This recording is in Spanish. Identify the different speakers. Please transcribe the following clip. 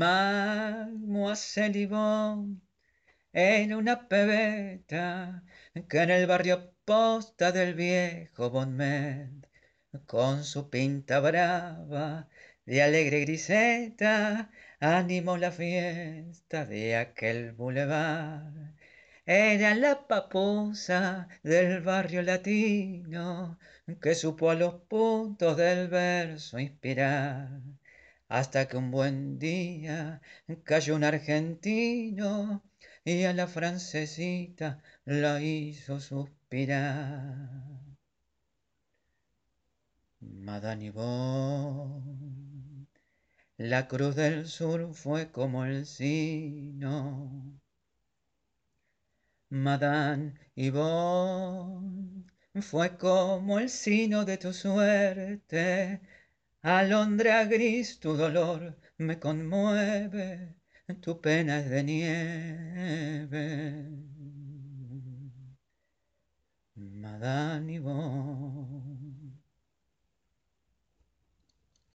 Speaker 1: Mademoiselle Yvonne en una pebeta que en el barrio posta del viejo Bonmet con su pinta brava de alegre griseta animó la fiesta de aquel bulevar. Era la papusa del barrio latino que supo a los puntos del verso inspirar. Hasta que un buen día cayó un argentino y a la francesita la hizo suspirar. Madame la cruz del sur fue como el sino Madame Yvonne fue como el sino de tu suerte. Alondra gris tu dolor me conmueve, tu pena es de nieve. Madame Yvonne.